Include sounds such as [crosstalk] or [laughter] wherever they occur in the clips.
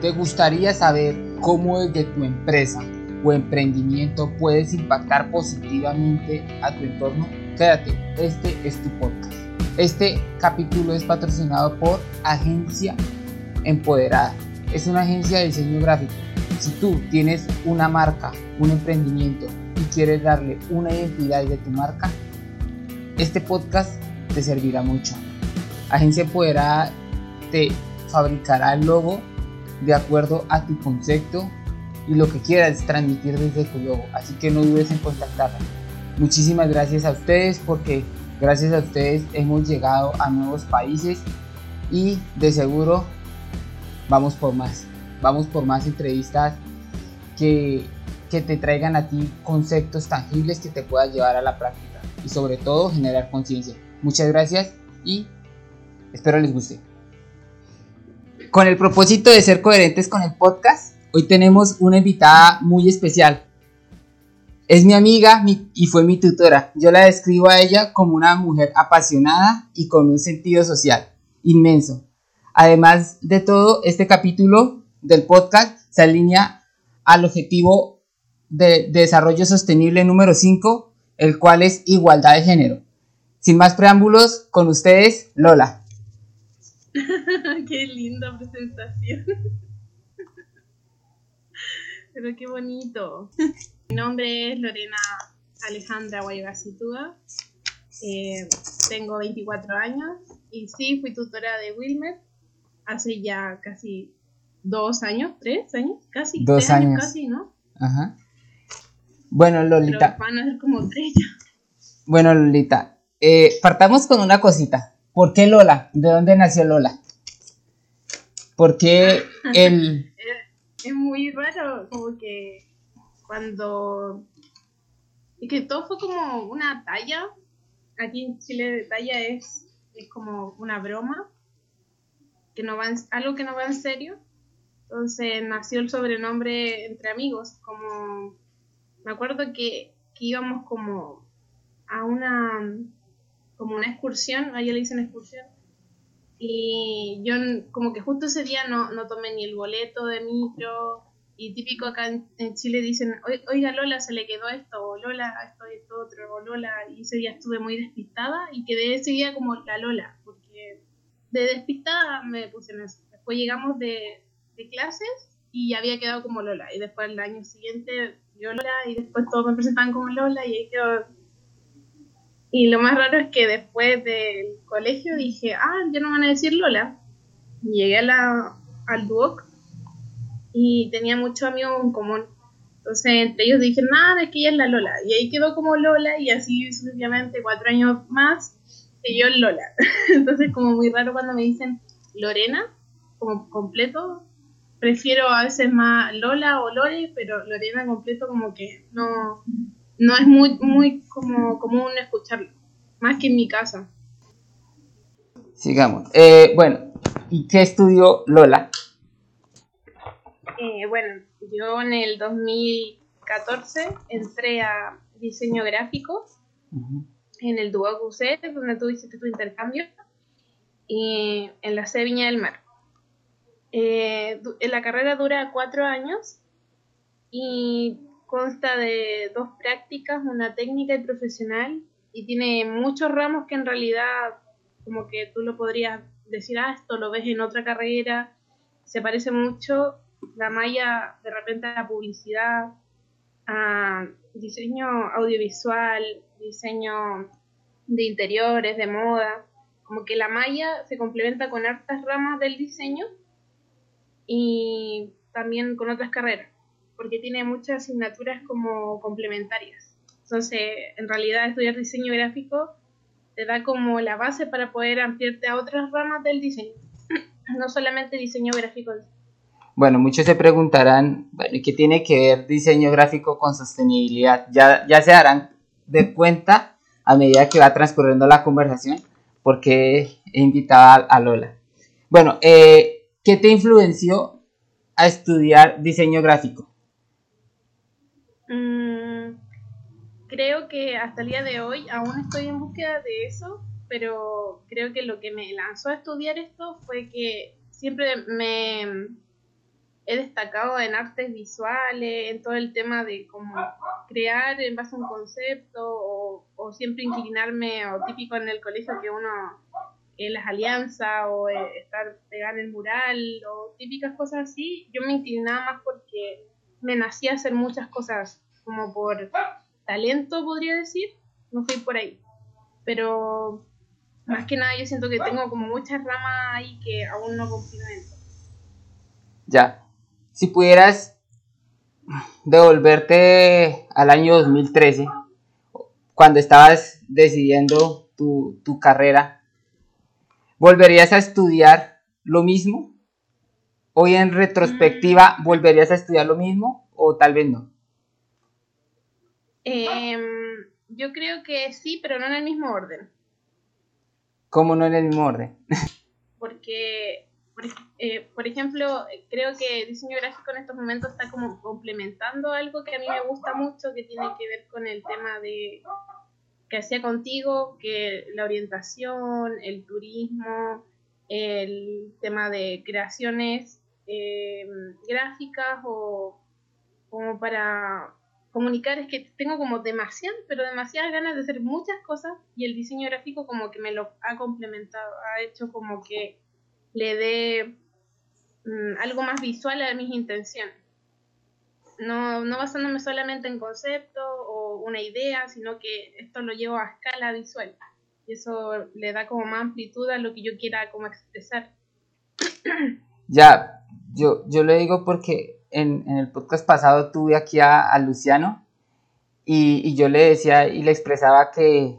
¿Te gustaría saber cómo desde tu empresa o emprendimiento puedes impactar positivamente a tu entorno? Quédate, este es tu podcast. Este capítulo es patrocinado por Agencia Empoderada. Es una agencia de diseño gráfico. Si tú tienes una marca, un emprendimiento y quieres darle una identidad de tu marca, este podcast te servirá mucho. Agencia Empoderada te fabricará el logo de acuerdo a tu concepto y lo que quieras transmitir desde tu logo. Así que no dudes en contactarla. Muchísimas gracias a ustedes porque gracias a ustedes hemos llegado a nuevos países y de seguro vamos por más. Vamos por más entrevistas que, que te traigan a ti conceptos tangibles que te puedas llevar a la práctica y sobre todo generar conciencia. Muchas gracias y espero les guste. Con el propósito de ser coherentes con el podcast, hoy tenemos una invitada muy especial. Es mi amiga y fue mi tutora. Yo la describo a ella como una mujer apasionada y con un sentido social inmenso. Además de todo, este capítulo del podcast se alinea al objetivo de, desarrollo sostenible número 5, el cual es igualdad de género. Sin más preámbulos, con ustedes, Lola. [laughs] qué linda presentación. [laughs] Pero qué bonito. Mi nombre es Lorena Alejandra Guaygasitúa. Eh, tengo 24 años y sí, fui tutora de Wilmer hace ya casi dos años, tres años, casi. Dos tres años. Casi, ¿no? Ajá. Bueno, Lolita. Pero van a ser como tres ya. Bueno, Lolita. Eh, partamos con una cosita. ¿Por qué Lola? ¿De dónde nació Lola? ¿Por qué [laughs] el... Es muy raro, como que cuando... Y que todo fue como una talla. Aquí en Chile talla es, es como una broma. Que no va en- algo que no va en serio. Entonces nació el sobrenombre entre amigos. Como... Me acuerdo que, que íbamos como a una como una excursión, a ella le dicen excursión, y yo como que justo ese día no, no tomé ni el boleto de micro, y típico acá en, Chile dicen, "Oi- oiga Lola, se le quedó esto, o Lola, esto y esto otro, o Lola, y ese día estuve muy despistada, y quedé ese día como la Lola, porque de despistada me puse en eso. Después llegamos de, de clases, y había quedado como Lola, y después el año siguiente yo Lola, y después todos me presentaban como Lola, y ahí quedó y lo más raro es que después del colegio dije, ah, ya no van a decir Lola. Llegué a la, al Duoc y tenía muchos amigos en común. Entonces entre ellos dije, nada, es que ella es la Lola. Y ahí quedó como Lola y así sucesivamente cuatro años más yo Lola. [laughs] Entonces como muy raro cuando me dicen Lorena, como completo. Prefiero a veces más Lola o Lore, pero Lorena completo como que no, no es muy, muy como común escucharlo, más que en mi casa. Sigamos. Eh, bueno, ¿y qué estudió Lola? Eh, bueno, yo en el 2014 entré a diseño gráfico en el Duoc UC, donde tú hiciste tu intercambio, y en la C Viña del Mar. Eh, du- la carrera dura cuatro años y consta de dos prácticas, una técnica y profesional, y tiene muchos ramos que en realidad como que tú lo podrías decir, ah, esto lo ves en otra carrera, se parece mucho la malla de repente a la publicidad, a diseño audiovisual, diseño de interiores, de moda, como que la malla se complementa con hartas ramas del diseño y también con otras carreras, porque tiene muchas asignaturas como complementarias. Entonces, en realidad estudiar diseño gráfico te da como la base para poder ampliarte a otras ramas del diseño, [clears throat] no solamente diseño gráfico. Bueno, muchos se preguntarán, bueno, ¿y qué tiene que ver diseño gráfico con sostenibilidad? Ya, ya se darán de cuenta a medida que va transcurriendo la conversación, porque he invitado a Lola. Bueno, eh, ¿qué te influenció a estudiar diseño gráfico? Mm, creo que hasta el día de hoy aún estoy en búsqueda de eso, pero creo que lo que me lanzó a estudiar esto fue que siempre me, he destacado en artes visuales, en todo el tema de cómo crear en base a un concepto o, siempre inclinarme, o típico en el colegio que uno en las alianzas o eh, estar pegada en el mural o típicas cosas así, yo me inclinaba más porque me nacía hacer muchas cosas como por talento, podría decir, no fui por ahí. Pero más que nada yo siento que tengo como muchas ramas ahí que aún no complemento. Ya, si pudieras devolverte al año 2013, cuando estabas decidiendo tu, tu carrera, ¿volverías a estudiar lo mismo? Hoy en retrospectiva, mm. ¿volverías a estudiar lo mismo o tal vez no? Em, yo creo que sí, pero no en el mismo orden. ¿Cómo no en el mismo orden? [laughs] Porque eh, por, ejemplo, creo que diseño gráfico en estos momentos está como complementando algo que a mí me gusta mucho, que tiene que ver con el tema de que hacía contigo, que la orientación, el turismo, el tema de creaciones eh, gráficas o como para comunicar es que tengo como demasiadas, pero demasiadas ganas de hacer muchas cosas y el diseño gráfico como que me lo ha complementado, ha hecho como que le dé mm, algo más visual a mis intenciones. No, no basándome solamente en concepto o una idea, sino que esto lo llevo a escala visual. Y eso le da como más amplitud a lo que yo quiera como expresar. Ya, yo, yo le digo porque en, el podcast pasado tuve aquí a, Luciano y, y, yo le decía y le expresaba que,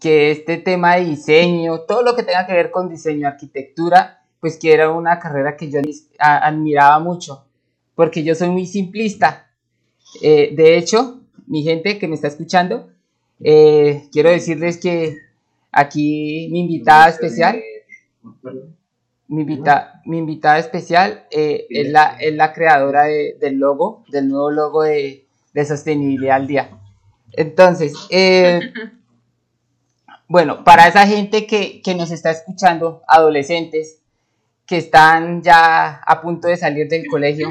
que este tema de diseño, todo lo que tenga que ver con diseño, arquitectura, pues que era una carrera que yo admiraba mucho, porque yo soy muy simplista. Eh, de hecho, mi gente que me está escuchando, eh, quiero decirles que aquí mi invitada especial, mi, invita, mi invitada especial eh, es, la, es la creadora del logo, del nuevo logo de, de sostenibilidad al día. Entonces, [laughs] Bueno, para esa gente que, nos está escuchando, adolescentes que están ya a punto de salir del colegio,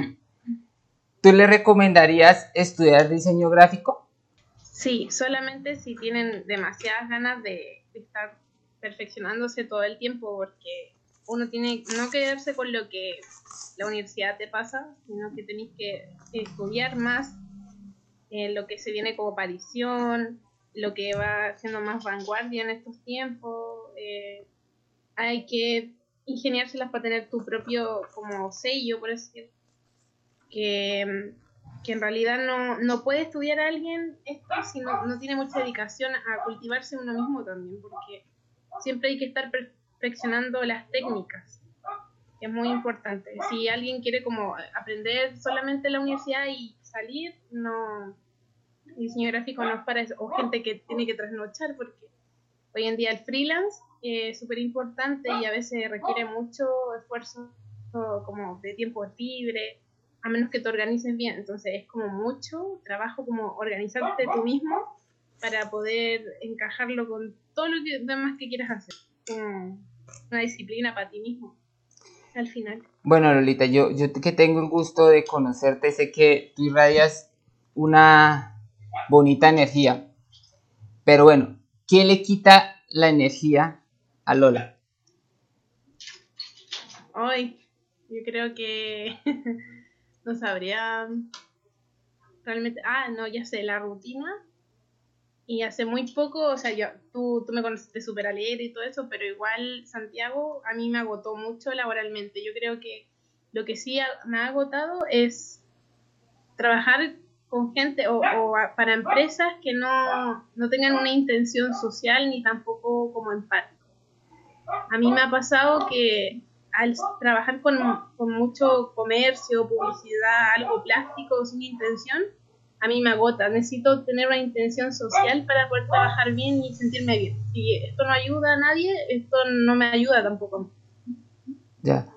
¿tú le recomendarías estudiar diseño gráfico? Sí, solamente si tienen demasiadas ganas de estar perfeccionándose todo el tiempo, porque uno tiene no quedarse con lo que la universidad te pasa, sino que tenéis que estudiar más en lo que se viene como aparición, lo que va siendo más vanguardia en estos tiempos. Eh, hay que ingeniárselas para tener tu propio como sello, por decir. Que, que en realidad no, no puede estudiar a alguien esto si no, tiene mucha dedicación a cultivarse uno mismo también, porque siempre hay que estar perfeccionando las técnicas es muy importante. Si alguien quiere como aprender solamente en la universidad y salir, no, diseño gráfico no es para eso, o gente que tiene que trasnochar, porque hoy en día el freelance es súper importante y a veces requiere mucho esfuerzo como de tiempo libre, a menos que te organices bien. Entonces es como mucho trabajo como organizarte tú mismo para poder encajarlo con todo lo demás que quieras hacer. Una disciplina para ti mismo al final. Bueno, Lolita, yo, yo que tengo el gusto de conocerte, sé que tú irradias una bonita energía. Pero bueno, ¿quién le quita la energía a Lola? Hoy, yo creo que [laughs] no sabría realmente. Ah, no, ya sé, la rutina. Y hace muy poco, o sea, yo, tú, tú me conociste súper alegre y todo eso, pero igual Santiago a mí me agotó mucho laboralmente. Yo creo que lo que sí me ha agotado es trabajar con gente o, para empresas que no, no, tengan una intención social ni tampoco como empático. A mí me ha pasado que al trabajar con, con mucho comercio, publicidad, algo plástico sin intención, a mí me agota. Necesito tener una intención social para poder trabajar bien y sentirme bien. Si esto no ayuda a nadie, esto no me ayuda tampoco. Ya.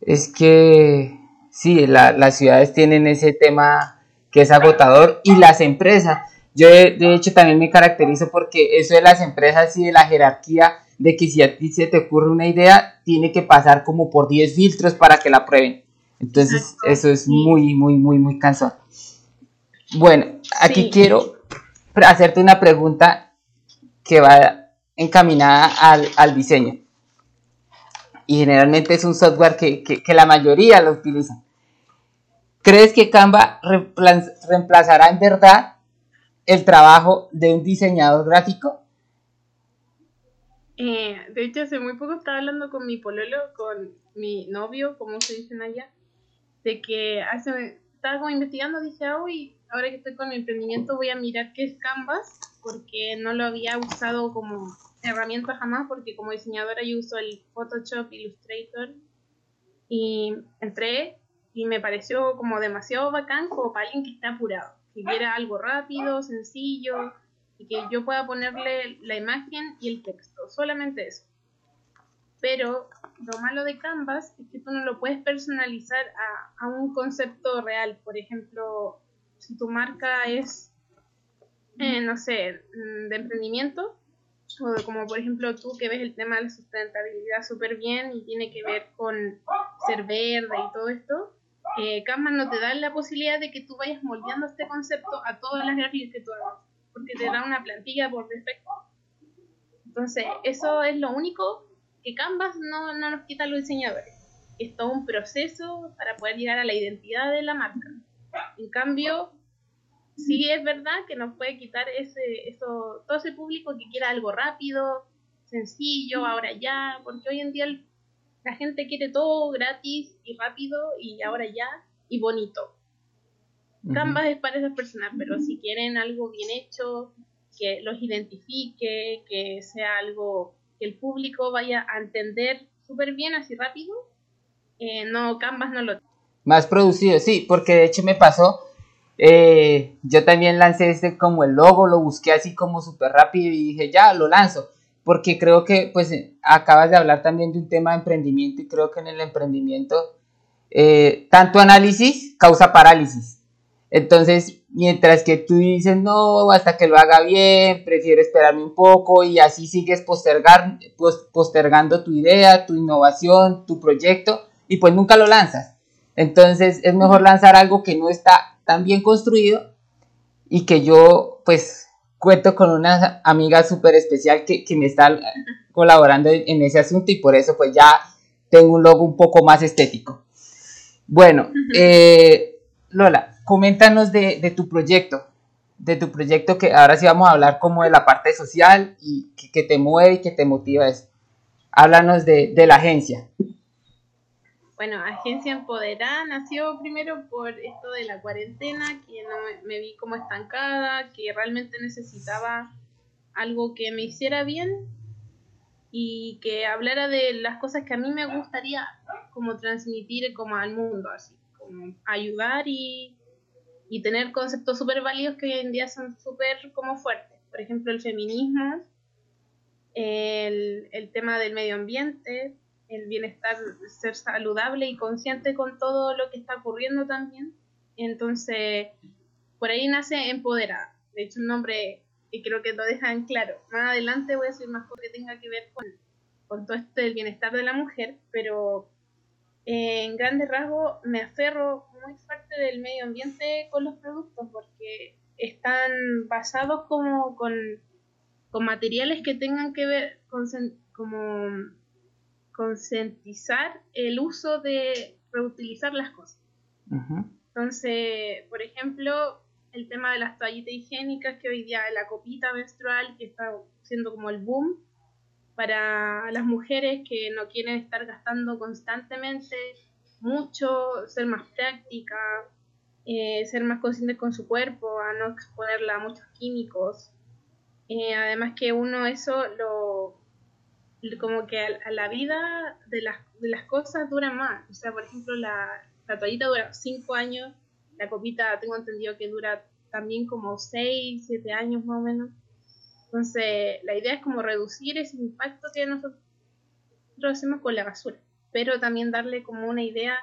Es que sí, la, las ciudades tienen ese tema que es agotador, y las empresas. Yo de, hecho también me caracterizo porque eso de las empresas y de la jerarquía, de que si a ti se te ocurre una idea, tiene que pasar como por 10 filtros para que la prueben. Entonces, eso es muy, muy, muy, muy cansado. Bueno, aquí quiero hacerte una pregunta que va encaminada al, diseño. Y generalmente es un software que, la mayoría lo utiliza. ¿Crees que Canva reemplazará en verdad el trabajo de un diseñador gráfico? Eh, de hecho, hace muy poco estaba hablando con mi pololo, con mi novio, como se dicen allá, de que hace, estaba como investigando, dije, uy, ahora que estoy con mi emprendimiento voy a mirar qué es Canvas, porque no lo había usado como herramienta jamás, porque como diseñadora yo uso el Photoshop Illustrator y entré y me pareció como demasiado bacán como para alguien que está apurado, que quiera algo rápido, sencillo y que yo pueda ponerle la imagen y el texto, solamente eso. Pero lo malo de Canvas es que tú no lo puedes personalizar a, un concepto real. Por ejemplo, si tu marca es, eh, no sé, mm, de emprendimiento, o como por ejemplo tú que ves el tema de la sustentabilidad súper bien y tiene que ver con ser verde y todo esto, eh, Canvas no te da la posibilidad de que tú vayas moldeando este concepto a todas las gráficas que tú hagas porque te da una plantilla por defecto. Entonces, eso es lo único que Canvas no, no nos quita a los diseñadores. Es todo un proceso para poder llegar a la identidad de la marca. En cambio, sí es verdad que nos puede quitar ese, eso, todo ese público que quiera algo rápido, sencillo, ahora ya, porque hoy en día la gente quiere todo gratis y rápido y ahora ya y bonito. Canvas es para esas personas, pero si quieren algo bien hecho, que los identifique, que sea algo que el público vaya a entender súper bien, así rápido, eh, no, Canvas no lo Más producido, sí, porque de hecho me pasó, eh, yo también lancé este como el logo, lo busqué así como súper rápido y dije, ya, lo lanzo, porque creo que pues acabas de hablar también de un tema de emprendimiento y creo que en el emprendimiento eh, tanto análisis causa parálisis. Entonces, mientras que tú dices, no, hasta que lo haga bien, prefiero esperarme un poco y así sigues postergar, postergando tu idea, tu innovación, tu proyecto y pues nunca lo lanzas. Entonces, es mejor lanzar algo que no está tan bien construido y que yo pues cuento con una amiga súper especial que, que, me está colaborando en ese asunto y por eso pues ya tengo un logo un poco más estético. Bueno, eh, Lola, coméntanos de, tu proyecto, de tu proyecto que ahora sí vamos a hablar como de la parte social y que, te mueve y que te motiva eso. Háblanos de, la agencia. Bueno, Agencia Empoderada nació primero por esto de la cuarentena, que no me, vi como estancada, que realmente necesitaba algo que me hiciera bien y que hablara de las cosas que a mí me gustaría como transmitir como al mundo, así como ayudar y y tener conceptos súper válidos que hoy en día son súper como fuertes. Por ejemplo, el feminismo, el, el, tema del medio ambiente, el bienestar, ser saludable y consciente con todo lo que está ocurriendo también. Entonces, por ahí nace Empoderada. De hecho, un nombre que creo que lo dejan claro. Más adelante voy a decir más cosas que tenga que ver con, con todo esto del bienestar de la mujer, pero en grandes rasgos me aferro muy fuerte del medio ambiente con los productos porque están basados como con, materiales que tengan que ver con como concientizar el uso de reutilizar las cosas. Entonces, por ejemplo, el tema de las toallitas higiénicas, que hoy día la copita menstrual, que está siendo como el boom, para las mujeres que no quieren estar gastando constantemente mucho, ser más práctica, eh, ser más consciente con su cuerpo, a no exponerla a muchos químicos. Eh, además que uno eso lo como que a, la vida de las, de las cosas dura más. O sea, por ejemplo, la, la toallita dura 5 años, la copita tengo entendido que dura también como 6, 7 años más o menos. Entonces, la idea es como reducir ese impacto que nosotros hacemos con la basura, pero también darle como una idea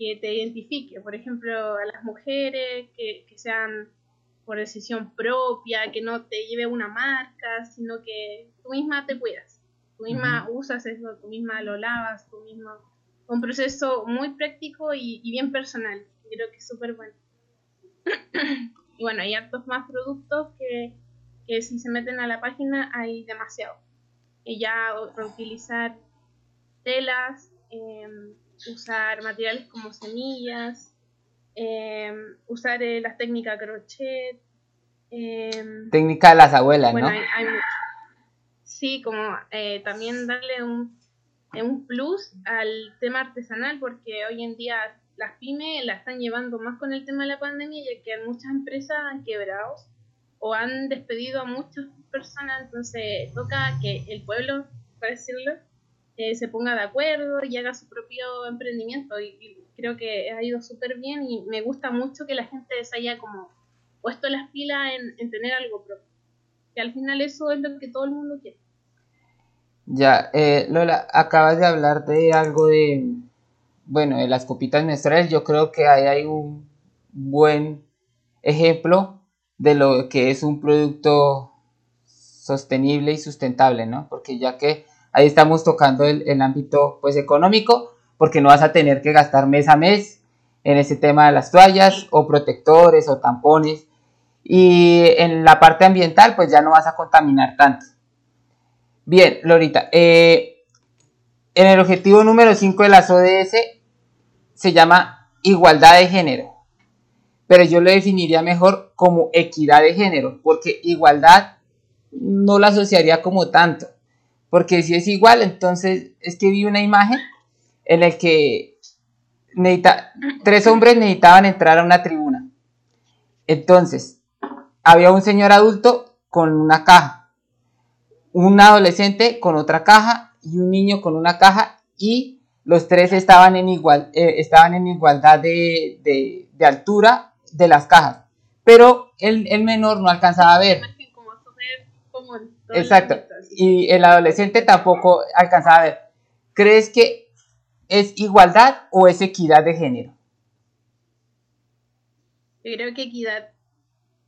que te identifique, por ejemplo, a las mujeres, que, sean por decisión propia, que no te lleve una marca, sino que tú misma te cuidas, tú misma usas eso, tú misma lo lavas, tú misma un proceso muy práctico y, bien personal. Creo que es súper bueno. [clears throat] y bueno, hay hartos más productos que, que si se meten a la página hay demasiado. Y ya utilizar telas, em, usar materiales como semillas, em, usar eh, las técnicas crochet. Em, Técnica de las abuelas, ¿no? Sí, como eh, también darle un, un plus al tema artesanal, porque hoy en día las pymes la están llevando más con el tema de la pandemia, ya que muchas empresas han quebrado o han despedido a muchas personas, entonces toca que el pueblo, por decirlo, eh, se ponga de acuerdo y haga su propio emprendimiento y, creo que ha ido súper bien y me gusta mucho que la gente se haya como puesto las pilas en, tener algo propio. Que al final eso es lo que todo el mundo quiere. Ya, eh, Lola, acabas de hablar de algo de, bueno, de las copitas menstruales. Yo creo que ahí hay un buen ejemplo de lo que es un producto sostenible y sustentable, ¿no? Porque ya que ahí estamos tocando el, ámbito pues económico, porque no vas a tener que gastar mes a mes en ese tema de las toallas o protectores o tampones. Y en la parte ambiental, pues ya no vas a contaminar tanto. Bien, Lorita, eh, en el objetivo número 5 de las ODS se llama igualdad de género, pero yo lo definiría mejor como equidad de género, porque igualdad no la asociaría como tanto. Porque si es igual, entonces es que vi una imagen en la que tres hombres necesitaban entrar a una tribuna. Entonces, había un señor adulto con una caja, un adolescente con otra caja y un niño con una caja y los tres estaban en, igual, eh, estaban en igualdad de, altura de las cajas. Pero el, el menor no alcanzaba a ver. Exacto. Y el adolescente tampoco alcanzaba a ver. ¿Crees que es igualdad o es equidad de género? Yo creo que equidad,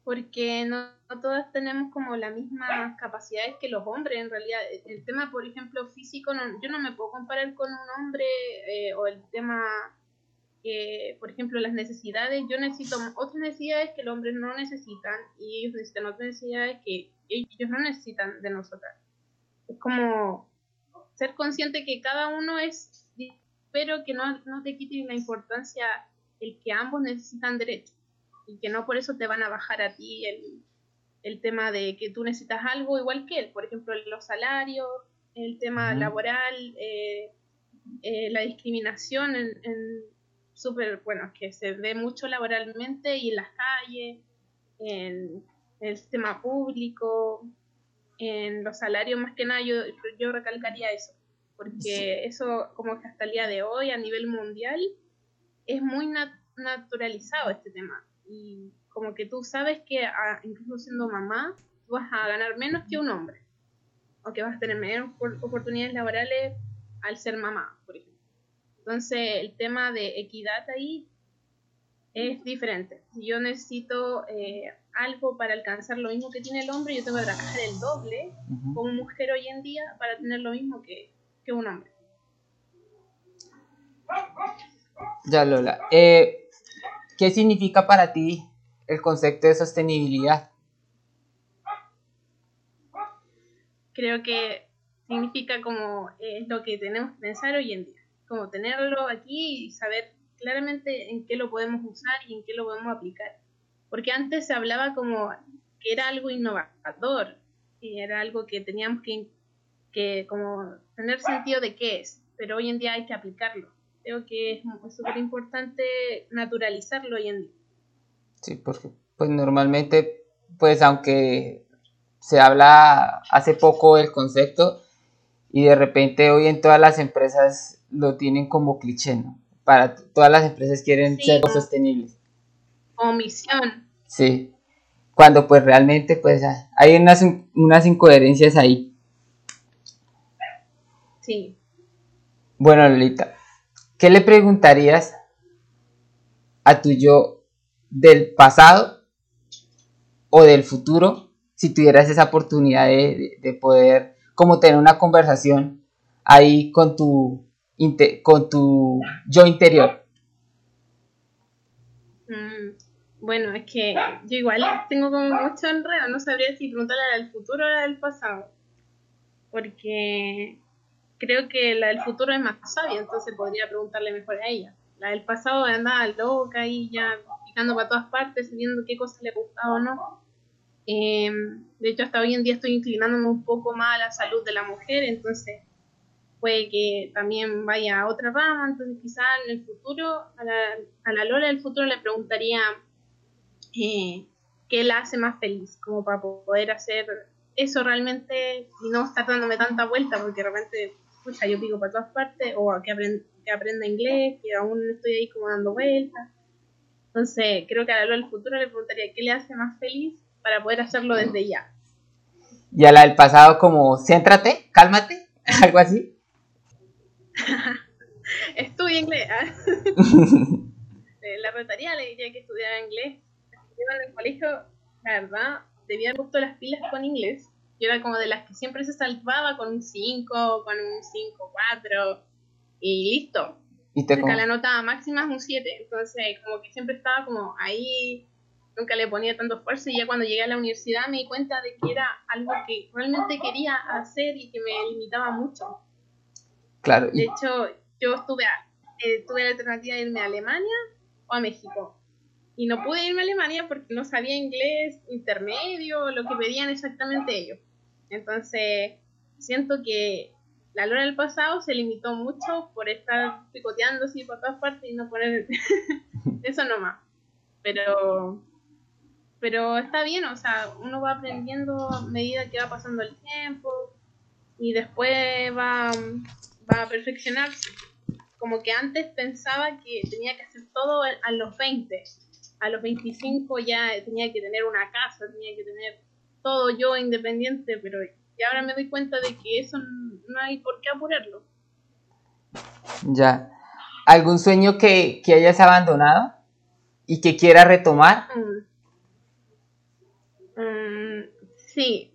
porque no, todas tenemos como las mismas capacidades que los hombres, en realidad. El tema, por ejemplo, físico, yo no me puedo comparar con un hombre eh, o el tema que, por ejemplo, las necesidades, yo necesito otras necesidades que los hombres no necesitan y ellos necesitan otras necesidades que ellos no necesitan de nosotras. Es como ser consciente que cada uno es, pero que no, no te quite la importancia el que ambos necesitan derecho y que no por eso te van a bajar a ti el, el tema de que tú necesitas algo igual que él, por ejemplo, los salarios, el tema laboral, eh, eh, la discriminación en, en súper, bueno, que se ve mucho laboralmente y en las calles, en el sistema público, en los salarios, más que nada, yo, yo recalcaría eso, porque eso como que hasta el día de hoy a nivel mundial es muy naturalizado este tema. Y como que tú sabes que ah, incluso siendo mamá, tú vas a ganar menos que un hombre, o que vas a tener menos oportunidades laborales al ser mamá, por ejemplo. Entonces el tema de equidad ahí es diferente. Si yo necesito eh, algo para alcanzar lo mismo que tiene el hombre, yo tengo que trabajar el doble como mujer hoy en día para tener lo mismo que, un hombre. Ya, Lola. Eh, ¿Qué significa para ti el concepto de sostenibilidad? Creo que significa como es lo que tenemos que pensar hoy en día, como tenerlo aquí y saber claramente en qué lo podemos usar y en qué lo podemos aplicar. Porque antes se hablaba como que era algo innovador, y era algo que teníamos que, que como tener sentido de qué es, pero hoy en día hay que aplicarlo. Creo que es súper importante naturalizarlo hoy en día. Sí, porque pues normalmente, pues aunque se habla hace poco el concepto y de repente hoy en todas las empresas lo tienen como cliché, ¿no? para todas las empresas quieren ser sostenibles. Como misión. Sí. Cuando pues realmente pues hay unas, unas incoherencias ahí. Sí. Bueno, Lolita, ¿qué le preguntarías a tu yo del pasado o del futuro si tuvieras esa oportunidad de, de poder como tener una conversación ahí con tu con tu yo interior? Mm, bueno, es que yo igual tengo como mucho enredo, no sabría si preguntarle al futuro o del pasado. Porque creo que la del futuro es más sabia, entonces podría preguntarle mejor a ella. La del pasado andaba loca y ya picando para todas partes, viendo qué cosas le gustaba o no. Em, de hecho, hasta hoy en día estoy inclinándome un poco más a la salud de la mujer, entonces puede que también vaya a otra rama, entonces quizás en el futuro, a la, a la Lola del futuro le preguntaría eh, qué la hace más feliz, como para poder hacer eso realmente y no estar dándome tanta vuelta, porque de escucha, yo pico para todas partes, o que, que aprenda inglés, que aún estoy ahí como dando vueltas. Entonces, creo que a la del futuro le preguntaría qué le hace más feliz para poder hacerlo desde ya. Y a la del pasado como, céntrate, cálmate, [laughs] algo así. [laughs] Estudia inglés. ¿ah? [laughs] Eh, la retaría le diría que estudiara inglés. en el colegio, la verdad, debía haber puesto las pilas con inglés. Yo era como de las que siempre se salvaba con un 5, con un 5, 4 y listo. ¿Y la nota máxima es un 7. Entonces, como que siempre estaba como ahí, nunca le ponía tanto esfuerzo. Y ya cuando llegué a la universidad me di cuenta de que era algo que realmente quería hacer y que me limitaba mucho. Claro. De hecho, yo estuve eh, tuve la alternativa de irme a Alemania o a México. Y no pude irme a Alemania porque no sabía inglés intermedio, lo que pedían exactamente ellos. Entonces, siento que la lora del pasado se limitó mucho por estar picoteando así por todas partes y no poner [laughs] eso nomás. Pero, pero está bien, o sea, uno va aprendiendo a medida que va pasando el tiempo y después va va a perfeccionarse. Como que antes pensaba que tenía que hacer todo a los 20. A los 25 ya tenía que tener una casa, tenía que tener todo yo independiente, pero ya ahora me doy cuenta de que eso no hay por qué apurarlo. Ya. ¿Algún sueño que, hayas abandonado y que quieras retomar? Mm. Mm, sí.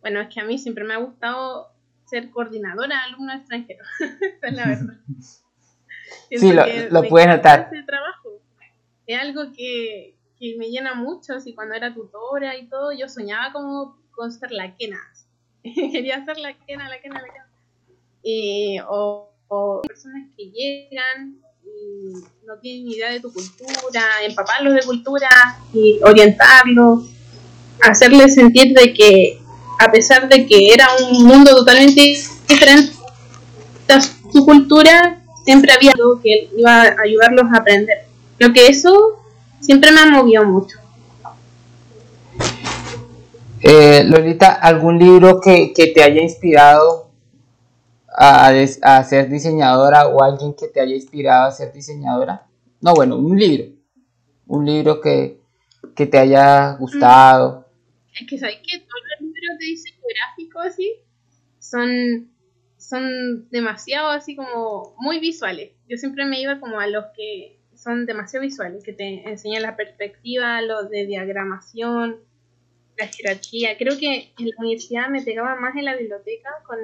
Bueno, es que a mí siempre me ha gustado ser coordinadora de alumnos extranjeros. [laughs] Esa es la verdad. sí, lo, lo puedes notar. Ese trabajo. Es algo que, que, me llena mucho. Así cuando era tutora y todo, yo soñaba como con ser la quena. [laughs] Quería ser la quena, la quena, la quena. Y, o, o personas que llegan y no tienen idea de tu cultura, empaparlos de cultura y orientarlos, hacerles sentir de que a pesar de que era un mundo totalmente diferente su cultura, siempre había algo que iba a ayudarlos a aprender. Lo que eso siempre me ha movido mucho. Eh, Lolita, ¿algún libro que, te haya inspirado a, a, ser diseñadora o alguien que te haya inspirado a ser diseñadora? No, bueno, un libro. Un libro que, te haya gustado. Es que sabes que todos los libros de diseño gráfico así son, son demasiado así como muy visuales. Yo siempre me iba como a los que son demasiado visuales, que te enseñan la perspectiva, lo de diagramación, la jerarquía. Creo que en la universidad me pegaba más en la biblioteca con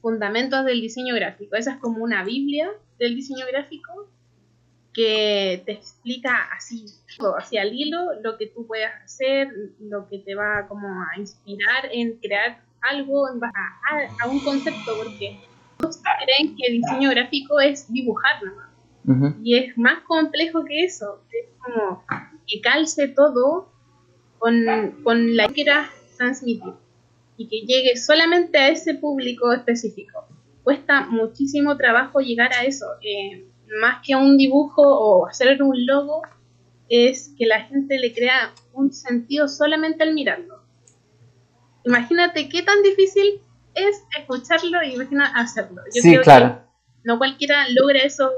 fundamentos del diseño gráfico. Esa es como una biblia del diseño gráfico que te explica así, así al hilo, lo que tú puedes hacer, lo que te va como a inspirar en crear algo en base a, un concepto, porque todos creen que el diseño gráfico es dibujar nada más. Y es más complejo que eso, es como que calce todo con, con la que quieras transmitir y que llegue solamente a ese público específico. Cuesta muchísimo trabajo llegar a eso. Eh, más que un dibujo o hacer un logo, es que la gente le crea un sentido solamente al mirarlo. Imagínate qué tan difícil es escucharlo y imagina hacerlo. Yo sí, claro. no cualquiera logra eso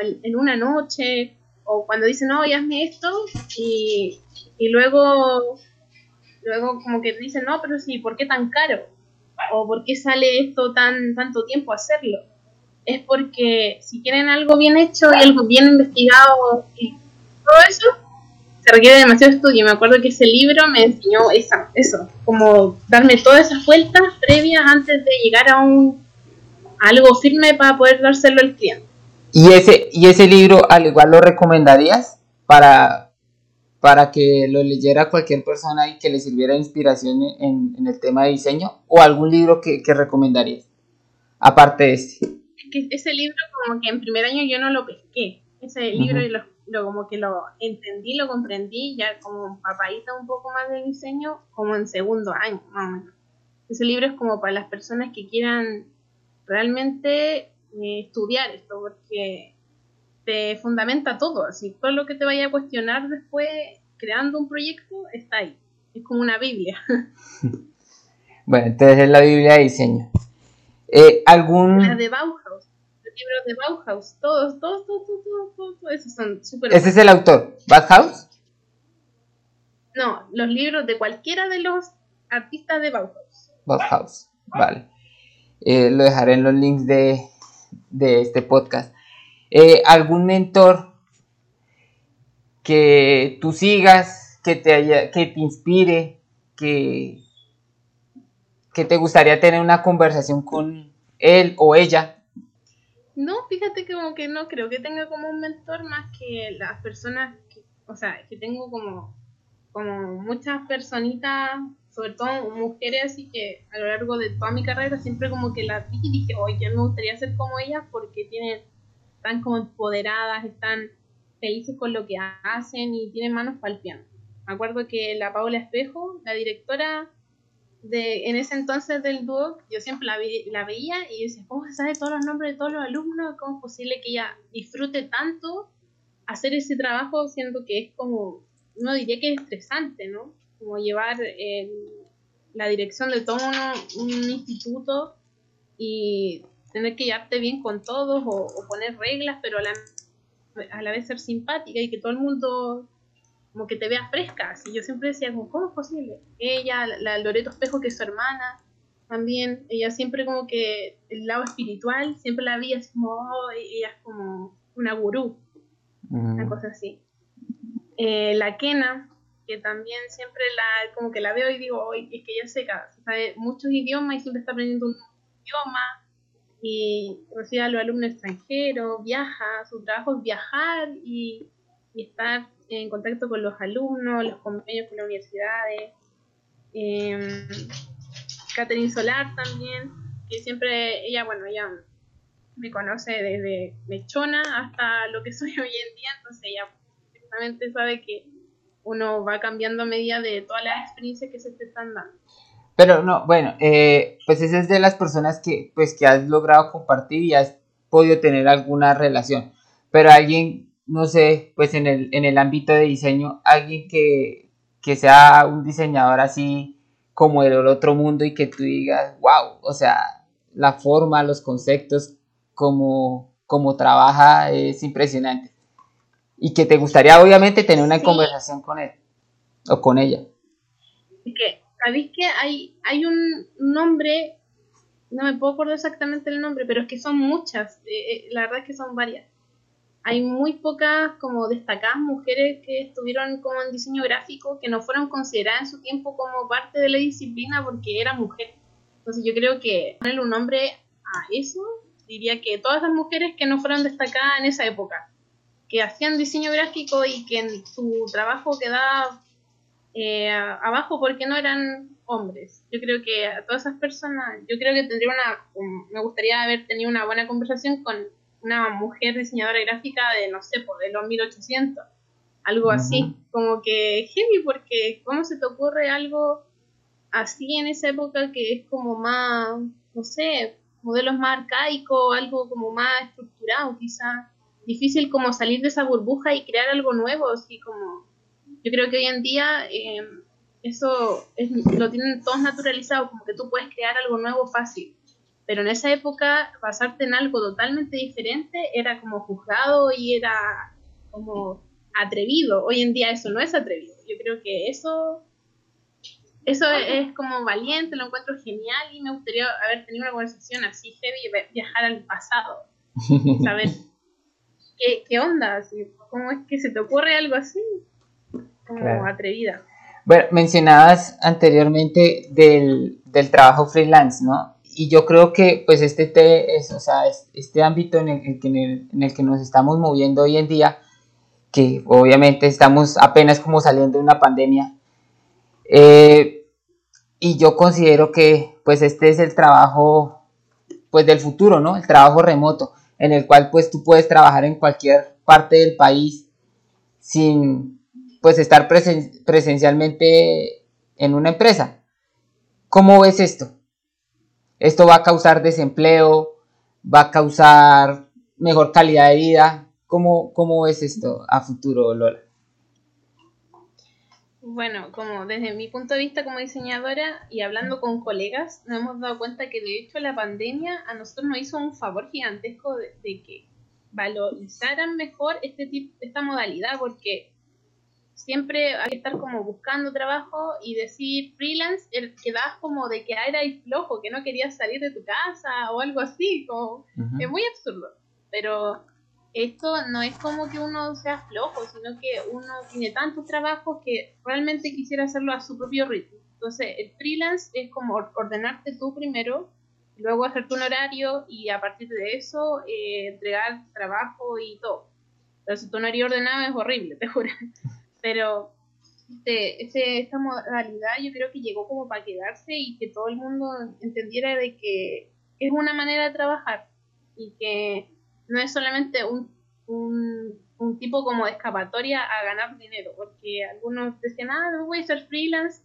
en una noche o cuando dice no, hazme esto y, y luego luego como que dicen no, pero sí, ¿por qué tan caro? o ¿por qué sale esto tan tanto tiempo hacerlo? es porque si quieren algo bien hecho y algo bien investigado y todo eso, se requiere demasiado estudio. Me acuerdo que ese libro me enseñó esa, eso, como darme todas esas vueltas previas antes de llegar a un, algo firme para poder dárselo al cliente. ¿Y ese, ¿Y ese libro al igual lo recomendarías para, para que lo leyera cualquier persona y que le sirviera de inspiración en, en el tema de diseño? ¿O algún libro que, que recomendarías? Aparte de este. que ese libro como que en primer año yo no lo pesqué. Ese libro lo, lo, como que lo entendí, lo comprendí, ya como papadita un poco más de diseño, como en segundo año, más o menos. Ese libro es como para las personas que quieran realmente eh, estudiar esto, porque te fundamenta todo, así todo lo que te vaya a cuestionar después creando un proyecto está ahí, es como una Biblia. [laughs] bueno, entonces es la Biblia de diseño. Eh, ¿Algún... La de Bauhaus, los libros de Bauhaus, todos, todos, todos, todos, todos, esos son súper... ¿Ese es el autor? ¿Bauhaus? No, los libros de cualquiera de los artistas de Bauhaus. Bauhaus, vale. Eh, lo dejaré en los links de, de este podcast. Eh, ¿Algún mentor que tú sigas, que te, haya, que te inspire, que, que te gustaría tener una conversación con él o ella? No, fíjate que como que no creo que tenga como un mentor más que las personas, que, o sea, que tengo como, como muchas personitas sobre todo mujeres, así que a lo largo de toda mi carrera siempre como que las vi y dije, oye, me gustaría ser como ellas porque tienen, están como empoderadas, están felices con lo que hacen y tienen manos para el piano. Me acuerdo que la Paula Espejo, la directora de en ese entonces del dúo, yo siempre la, la veía y decía, ¿cómo se sabe todos los nombres de todos los alumnos? ¿Cómo es posible que ella disfrute tanto hacer ese trabajo siendo que es como, no diría que es estresante, ¿no? Como llevar la dirección de todo un, instituto y tener que llevarte bien con todos o, poner reglas, pero a la, a la, vez ser simpática y que todo el mundo como que te vea fresca. Así yo siempre decía, como, ¿cómo es posible? Ella, la Loreto Espejo, que es su hermana, también, ella siempre como que el lado espiritual, siempre la vi así como, oh, ella es como una gurú, una cosa así. Eh, la Kena, que también siempre la, como que la veo y digo, hoy es que ella se sabe muchos idiomas y siempre está aprendiendo un idioma y recibe a los alumnos extranjeros, viaja, su trabajo es viajar y, estar en contacto con los alumnos, los convenios con las universidades. Eh, Catherine Solar también, que siempre, ella, bueno, ella me conoce desde mechona hasta lo que soy [laughs] hoy en día, entonces ella perfectamente sabe que uno va cambiando a medida de todas las experiencias que se te están dando. Pero no, bueno, eh, pues esa es de las personas que, pues, que has logrado compartir y has podido tener alguna relación. Pero alguien, no sé, pues en el, en el ámbito de diseño, alguien que, que sea un diseñador así como el otro mundo y que tú digas, wow, o sea, la forma, los conceptos, como, como trabaja es impresionante y que te gustaría obviamente tener una conversación con él o con ella. Que, ¿sabéis que hay, hay un nombre, no me puedo acordar exactamente el nombre, pero es que son muchas, eh, eh, la verdad es que son varias. Hay muy pocas como destacadas mujeres que estuvieron como en diseño gráfico que no fueron consideradas en su tiempo como parte de la disciplina porque era mujer. Entonces yo creo que ponerle un nombre a eso, diría que todas las mujeres que no fueron destacadas en esa época que hacían diseño gráfico y que en su trabajo quedaba eh, abajo porque no eran hombres. Yo creo que a todas esas personas, yo creo que tendría una, me gustaría haber tenido una buena conversación con una mujer diseñadora gráfica de, no sé, pues, de los 1800, algo así, como que heavy, porque ¿cómo se te ocurre algo así en esa época que es como más, no sé, modelos más arcaicos, algo como más estructurado quizás? Difícil como salir de esa burbuja y crear algo nuevo, así como yo creo que hoy en día eh, eso lo tienen todos naturalizado, como que tú puedes crear algo nuevo fácil, pero en esa época basarte en algo totalmente diferente era como juzgado y era como atrevido, hoy en día eso no es atrevido, yo creo que eso eso es como valiente, lo encuentro genial y me gustaría haber tenido una conversación así heavy, viajar al pasado, saber [laughs] ¿qué, onda? ¿Cómo es que se te ocurre algo así? Como atrevida. Bueno, mencionabas anteriormente del, trabajo freelance, ¿no? y yo creo que pues este, te, es, o sea, este ámbito en el, en, el, en el que nos estamos moviendo hoy en día, que obviamente estamos apenas como saliendo de una pandemia, eh, y yo considero que pues este es el trabajo pues del futuro, ¿no? El trabajo remoto, en el cual pues tú puedes trabajar en cualquier parte del país sin pues estar presencialmente en una empresa. ¿Cómo ves esto? Esto va a causar desempleo, va a causar mejor calidad de vida. ¿Cómo, cómo ves esto a futuro, Lola? Bueno, como desde mi punto de vista como diseñadora y hablando con colegas, nos hemos dado cuenta que de hecho la pandemia a nosotros nos hizo un favor gigantesco de, que valorizaran mejor este tipo, esta modalidad, porque siempre hay que estar como buscando trabajo y decir freelance, quedas como de que era flojo, que no querías salir de tu casa o algo así, como, es muy absurdo, pero esto no es como que uno sea flojo, sino que uno tiene tantos trabajos que realmente quisiera hacerlo a su propio ritmo. Entonces, el freelance es como ordenarte tú primero, luego hacerte un horario y a partir de eso eh, entregar trabajo y todo. Pero si tu horario ordenado es horrible, te juro. [laughs] Pero este, este, esta modalidad yo creo que llegó como para quedarse y que todo el mundo entendiera de que es una manera de trabajar y que no es solamente un, un, tipo como de escapatoria a ganar dinero, porque algunos decían, ah, no voy a ser freelance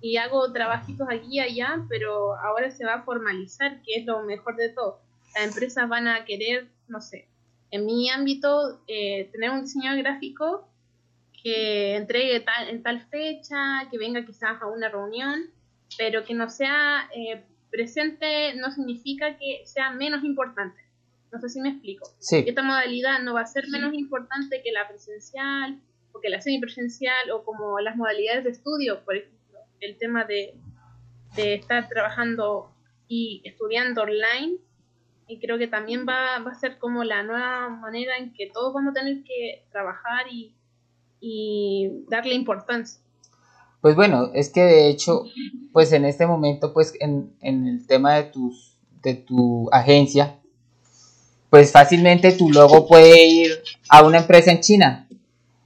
y hago trabajitos aquí y allá, pero ahora se va a formalizar, que es lo mejor de todo. Las empresas van a querer, no sé, en mi ámbito, eh, tener un diseñador gráfico que entregue tal, en tal fecha, que venga quizás a una reunión, pero que no sea eh, presente no significa que sea menos importante. No sé si me explico. Esta modalidad no va a ser menos importante que la presencial o que la semipresencial o como las modalidades de estudio, por ejemplo, el tema de, de estar trabajando y estudiando online. Y creo que también va, va a ser como la nueva manera en que todos vamos a tener que trabajar y, y darle importancia. Pues bueno, es que de hecho, pues en este momento, pues en, en el tema de tus de tu agencia, pues fácilmente tu logo puede ir a una empresa en China.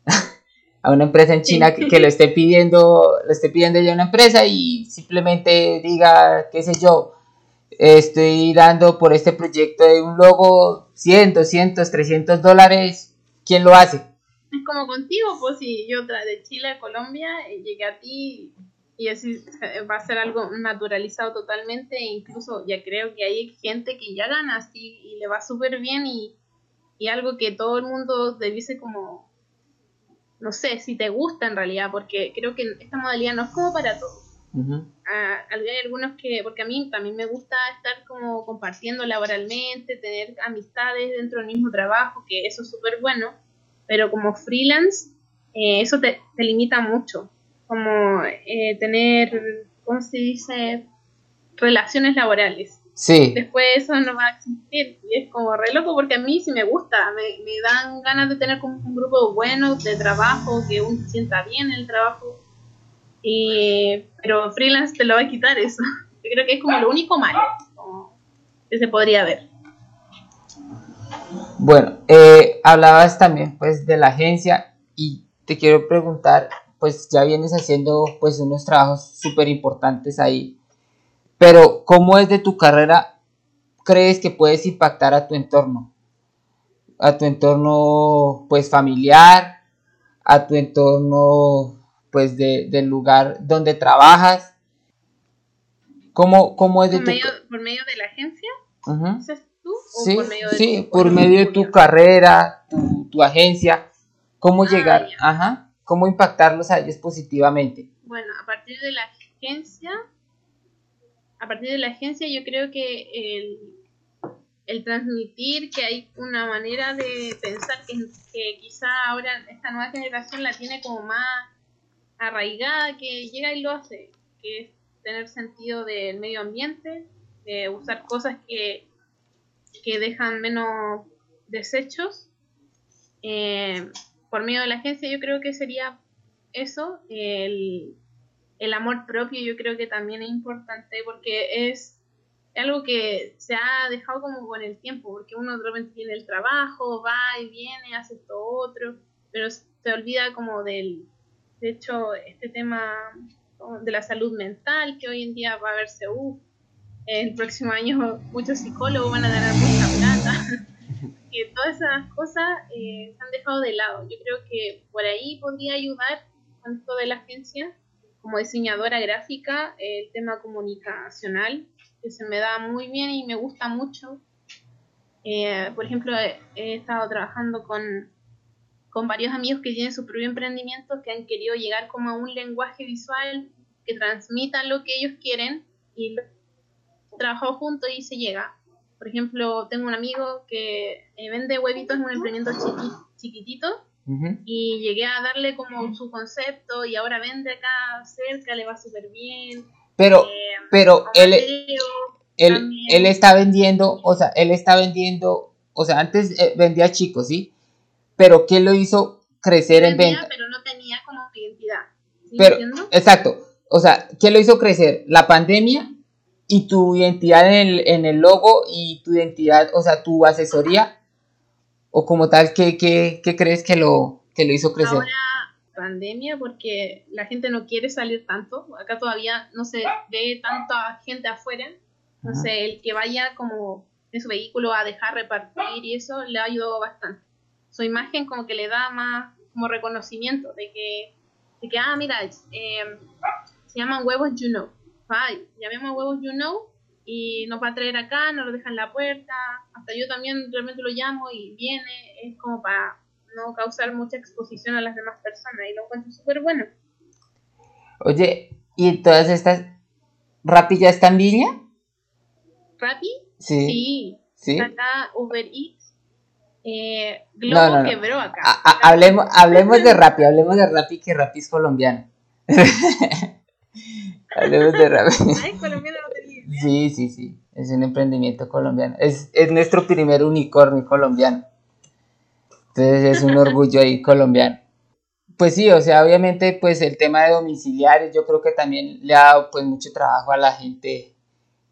[laughs] a una empresa en China que, lo esté pidiendo, le esté pidiendo ya una empresa y simplemente diga, qué sé yo, estoy dando por este proyecto de un logo 100, 200, 300 dólares, ¿quién lo hace? Es como contigo, pues si yo de Chile a Colombia eh, llegué a ti y así va a ser algo naturalizado totalmente e incluso ya creo que hay gente que ya gana así y le va súper bien y, algo que todo el mundo debiese como no sé si te gusta en realidad porque creo que esta modalidad no es como para todos. Ah, hay algunos que porque a mí también me gusta estar como compartiendo laboralmente tener amistades dentro del mismo trabajo que eso es súper bueno pero como freelance eh, eso te, te limita mucho como eh, tener, ¿cómo se dice? Relaciones laborales. Sí. Después eso no va a existir. Y es como re loco porque a mí sí me gusta. Me, me dan ganas de tener como un grupo bueno de trabajo, que uno se sienta bien en el trabajo. Y, pero freelance te lo va a quitar eso. [laughs] Yo creo que es como lo único malo que se podría ver. Bueno, eh, hablabas también pues de la agencia y te quiero preguntar pues ya vienes haciendo pues unos trabajos súper importantes ahí. Pero ¿cómo es de tu carrera crees que puedes impactar a tu entorno? A tu entorno pues familiar, a tu entorno pues de, del lugar donde trabajas. ¿Cómo, cómo es de ¿Por, tu... medio, ¿Por medio de la agencia? tú? ¿O sí, por medio de sí, tu, por medio de tu carrera, tu, tu agencia. ¿Cómo ah, llegar? Ajá cómo impactarlos a ellos positivamente. Bueno, a partir de la agencia, a partir de la agencia yo creo que el, transmitir que hay una manera de pensar que, que quizá ahora esta nueva generación la tiene como más arraigada, que llega y lo hace, que es tener sentido del medio ambiente, de usar cosas que, que dejan menos desechos. Eh, por medio de la agencia yo creo que sería eso, el, amor propio yo creo que también es importante porque es algo que se ha dejado como con el tiempo, porque uno de repente tiene el trabajo, va y viene, hace esto otro, pero se olvida como del, de hecho, este tema de la salud mental, que hoy en día va a verse, uh, el próximo año muchos psicólogos van a plata, que todas esas cosas eh, se han dejado de lado. Yo creo que por ahí podría ayudar esto de la agencia, como diseñadora gráfica, el tema comunicacional, que se me da muy bien y me gusta mucho. Eh, por ejemplo, he, estado trabajando con, con varios amigos que tienen su propio emprendimiento, que han querido llegar como a un lenguaje visual que transmitan lo que ellos quieren y trabajado juntos y se llega. Por ejemplo, tengo un amigo que eh, vende huevitos en un emprendimiento chiquitito y llegué a darle como su concepto y ahora vende acá cerca, le va súper bien. Pero, eh, pero él, él, él, está vendiendo, o sea, él está vendiendo, o sea, antes eh, vendía chicos, ¿sí? Pero ¿qué lo hizo crecer en venta? Pero no tenía como identidad. pero, exacto, o sea, ¿qué lo hizo crecer? ¿La pandemia y tu identidad en el, en el logo y tu identidad, o sea, tu asesoría? ¿O como tal, qué, qué, qué crees que lo, que lo hizo crecer? Ahora, pandemia, porque la gente no quiere salir tanto. Acá todavía no se ve tanta gente afuera. Entonces, el que vaya como en su vehículo a dejar repartir y eso le ayudó bastante. Su imagen como que le da más como reconocimiento de que, de que ah, mira, eh, se llaman huevos You Know. Ay, llamemos huevos You Know y nos va a traer acá, nos lo deja en la puerta, hasta yo también realmente lo llamo y viene, es como para no causar mucha exposición a las demás personas y lo encuentro súper bueno. Oye, ¿y todas estas, Rappi ya está en línea? ¿Rappi? Sí. Sí. ¿Sí? Acá Uber Eats. Eh, Globo quebró acá. hablemos, hablemos de Rappi, hablemos de Rappi, que Rappi es colombiano. [laughs] hablemos de Rappi. Ay, [laughs] colombiano Sí, sí, sí. Es un emprendimiento colombiano. Es, nuestro primer unicornio colombiano. Entonces es un orgullo ahí colombiano. Pues sí, o sea, obviamente pues el tema de domiciliarios yo creo que también le ha dado pues mucho trabajo a la gente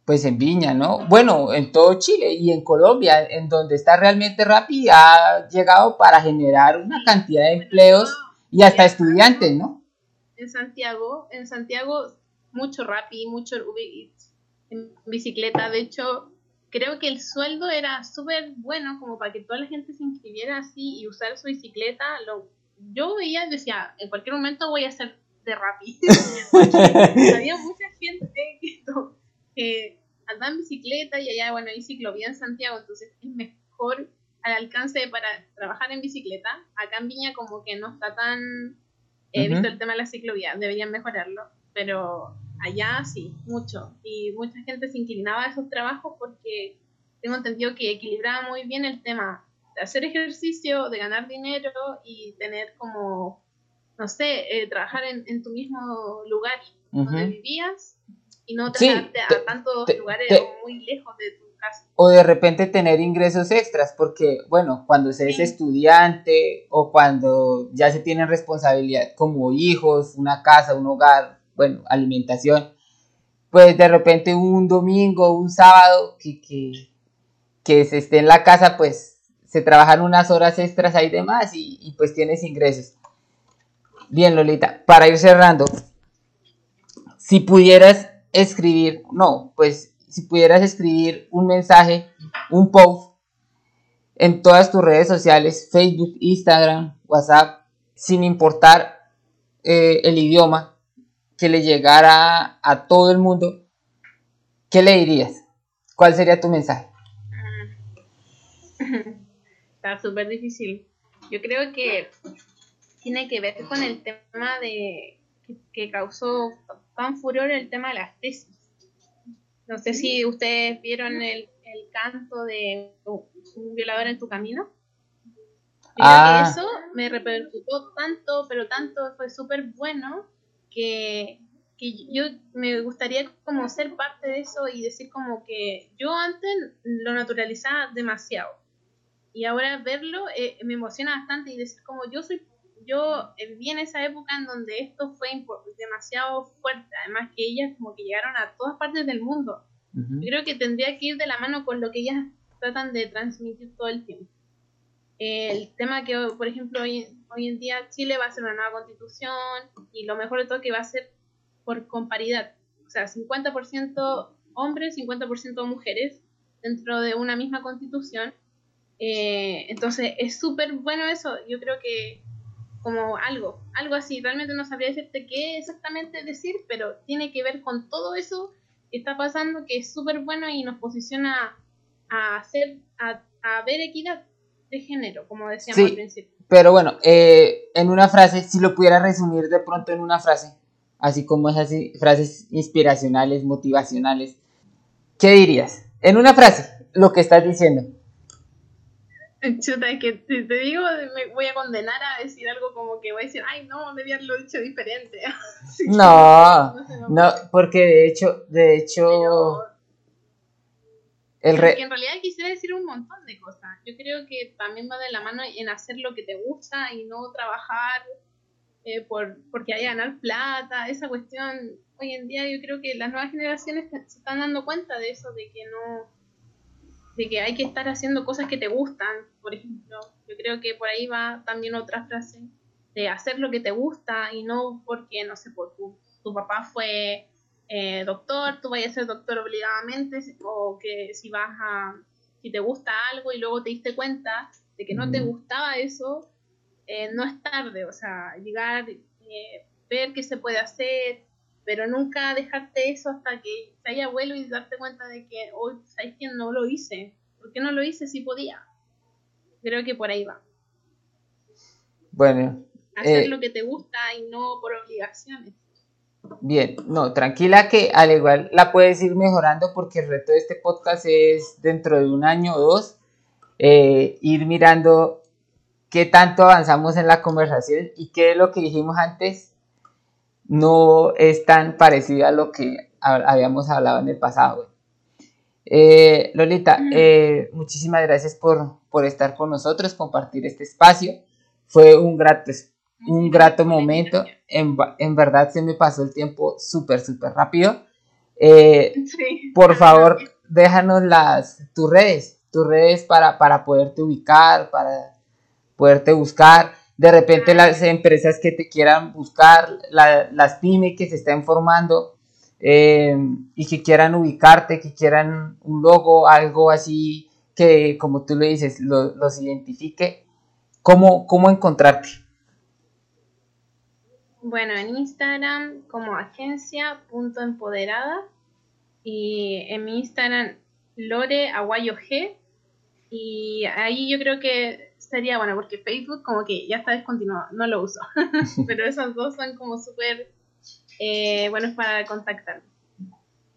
pues en Viña, ¿no? Bueno, en todo Chile y en Colombia, en donde está realmente rápido, ha llegado para generar una cantidad de empleos y hasta estudiantes, ¿no? En Santiago, en Santiago mucho Rappi, mucho en bicicleta. De hecho, creo que el sueldo era súper bueno como para que toda la gente se inscribiera así y usar su bicicleta. Lo, yo veía y decía, en cualquier momento voy a hacer de Rappi. [laughs] había mucha gente que, andaba en bicicleta y allá, bueno, hay ciclovía en Santiago, entonces es mejor al alcance para trabajar en bicicleta. Acá en Viña como que no está tan he visto el tema de la ciclovía, deberían mejorarlo, pero allá sí, mucho. Y mucha gente se inclinaba a esos trabajos porque tengo entendido que equilibraba muy bien el tema de hacer ejercicio, de ganar dinero y tener como, no sé, eh, trabajar en, tu mismo lugar donde vivías y no trasladarte a tantos lugares muy lejos de tu casa. O de repente tener ingresos extras, porque, bueno, cuando se es estudiante o cuando ya se tienen responsabilidad como hijos, una casa, un hogar, bueno, alimentación, pues de repente un domingo, un sábado que, que, se esté en la casa, pues se trabajan unas horas extras ahí demás y, y pues tienes ingresos. Bien, Lolita, para ir cerrando, si pudieras escribir, no, pues si pudieras escribir un mensaje, un post en todas tus redes sociales, Facebook, Instagram, WhatsApp, sin importar eh, el idioma, que le llegara a todo el mundo, ¿qué le dirías? ¿Cuál sería tu mensaje? [laughs] Está súper difícil. Yo creo que tiene que ver con el tema de que, causó tan furor el tema de las tesis. No sé si ustedes vieron el, canto de un violador en tu camino. Ah. eso me repercutó tanto, pero tanto, fue súper bueno que, yo me gustaría como ser parte de eso y decir como que yo antes lo naturalizaba demasiado. Y ahora verlo eh, me emociona bastante y decir como yo soy yo viví en esa época en donde esto fue demasiado fuerte además que ellas como que llegaron a todas partes del mundo. Yo creo que tendría que ir de la mano con lo que ellas tratan de transmitir todo el tiempo. el tema que, por ejemplo, hoy, hoy en día Chile va a hacer una nueva constitución y lo mejor de todo que va a ser por con paridad. O sea, 50% hombres, 50% mujeres dentro de una misma constitución. Eh, entonces es súper bueno eso. Yo creo que como algo, algo así. Realmente no sabría decirte qué exactamente decir, pero tiene que ver con todo eso que está pasando, que es súper bueno y nos posiciona a hacer, a, ver equidad de género, como decíamos al principio. Pero bueno, eh, en una frase, si lo pudiera resumir de pronto en una frase, así como esas frases inspiracionales, motivacionales, ¿qué dirías? En una frase, lo que estás diciendo. Chuta, es que si te digo, me voy a condenar a decir algo como que voy a decir, ay, no, debía haberlo dicho diferente. [laughs] no, no, porque de hecho, de hecho... el re... en realidad quisiera decir un montón de cosas. Yo creo que también va de la mano en hacer lo que te gusta y no trabajar eh, por, porque hay que ganar plata, esa cuestión. Hoy en día yo creo que las nuevas generaciones se están dando cuenta de eso, de que no de que hay que estar haciendo cosas que te gustan, por ejemplo. Yo creo que por ahí va también otra frase de hacer lo que te gusta y no porque, no sé, por tu, tu papá fue eh, doctor, tú vayas a ser doctor obligadamente, o que si vas a, si te gusta algo y luego te diste cuenta de que no te gustaba eso, eh, no es tarde, o sea, llegar, eh, ver qué se puede hacer, pero nunca dejarte eso hasta que se haya abuelo y darte cuenta de que hoy, ¿sabes que no lo hice? ¿Por qué no lo hice si podía? Creo que por ahí va. Bueno. Hacer eh, lo que te gusta y no por obligaciones. Bien, no, tranquila que al igual la puedes ir mejorando porque el reto de este podcast es dentro de un año o dos eh, ir mirando qué tanto avanzamos en la conversación y qué es lo que dijimos antes no es tan parecida a lo que habíamos hablado en el pasado. Eh, Lolita, eh, muchísimas gracias por, por, estar con nosotros, compartir este espacio. Fue un grato, un grato momento. En, en verdad se me pasó el tiempo súper, súper rápido. Eh, por favor, déjanos las, tus redes, tus redes para, para poderte ubicar, para poderte buscar de repente las empresas que te quieran buscar, las pymes que se estén formando eh, y que quieran ubicarte, que quieran un logo, algo así que, como tú le dices, los identifique, ¿cómo, cómo encontrarte? Bueno, en Instagram como agencia.empoderada y en mi Instagram Lore Aguayo G y ahí yo creo que sería bueno, porque Facebook como que ya está descontinuado, no lo uso. [laughs] Pero esos dos son como súper eh, buenos para contactar.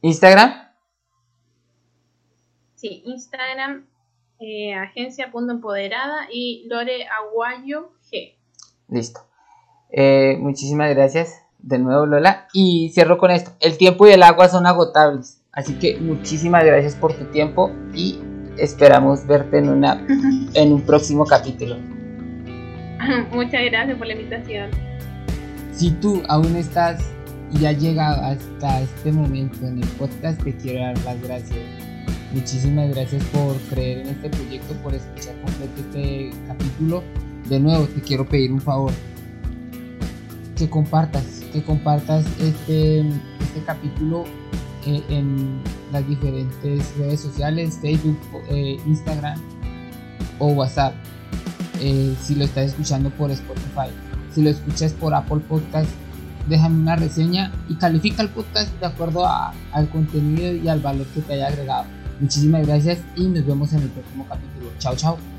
¿Instagram? Sí, Instagram, eh, agencia.empoderada y Lore Aguayo G. Listo. Eh, muchísimas gracias de nuevo, Lola. Y cierro con esto. El tiempo y el agua son agotables. Así que muchísimas gracias por tu tiempo y esperamos verte en, una, [laughs] en un próximo capítulo. [laughs] Muchas gracias por la invitación. Si tú aún estás y has llegado hasta este momento en el podcast, te quiero dar las gracias. Muchísimas gracias por creer en este proyecto, por escuchar completo este capítulo. De nuevo, te quiero pedir un favor. Que compartas, que compartas este, este capítulo en las diferentes redes sociales, Facebook, eh, Instagram o WhatsApp. Eh, si lo estás escuchando por Spotify, si lo escuchas por Apple Podcast, déjame una reseña y califica el podcast de acuerdo al contenido y al valor que te haya agregado. Muchísimas gracias y nos vemos en el próximo capítulo. Chao, chao.